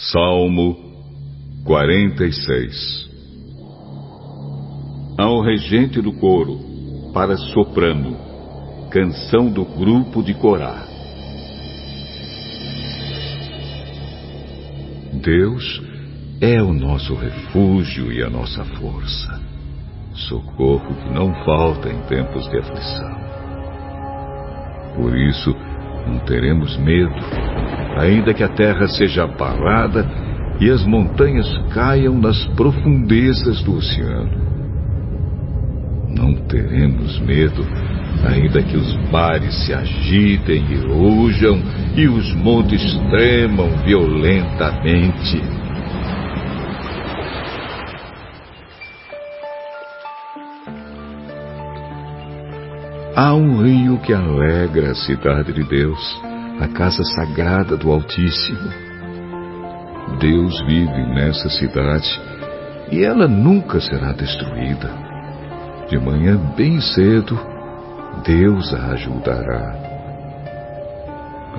Salmo 46 Ao regente do coro, para soprano, canção do grupo de Corá. Deus é o nosso refúgio e a nossa força, socorro que não falta em tempos de aflição. Por isso, não teremos medo, ainda que a terra seja abalada e as montanhas caiam nas profundezas do oceano. Não teremos medo, ainda que os mares se agitem e rujam e os montes tremam violentamente. Há um rio que alegra a cidade de Deus, a casa sagrada do Altíssimo. Deus vive nessa cidade e ela nunca será destruída. De manhã bem cedo, Deus a ajudará.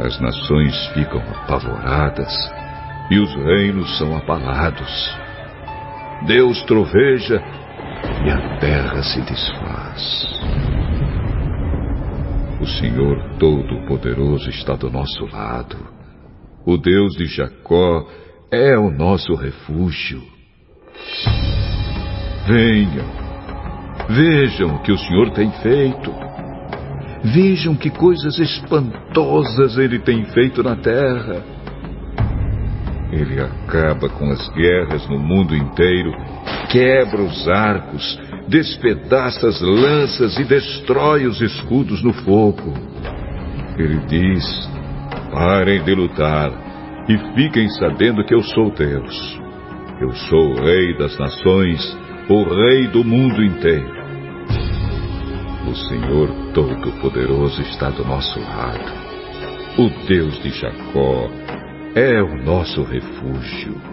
As nações ficam apavoradas e os reinos são abalados. Deus troveja e a terra se desfaz. O Senhor Todo-Poderoso está do nosso lado. O Deus de Jacó é o nosso refúgio. Venham, vejam o que o Senhor tem feito. Vejam que coisas espantosas ele tem feito na terra. Ele acaba com as guerras no mundo inteiro, quebra os arcos, despedaça as lanças e destrói os escudos no fogo. Ele diz: Parem de lutar e fiquem sabendo que eu sou Deus. Eu sou o Rei das nações, o Rei do mundo inteiro. O Senhor Todo-Poderoso está do nosso lado. O Deus de Jacó é o nosso refúgio.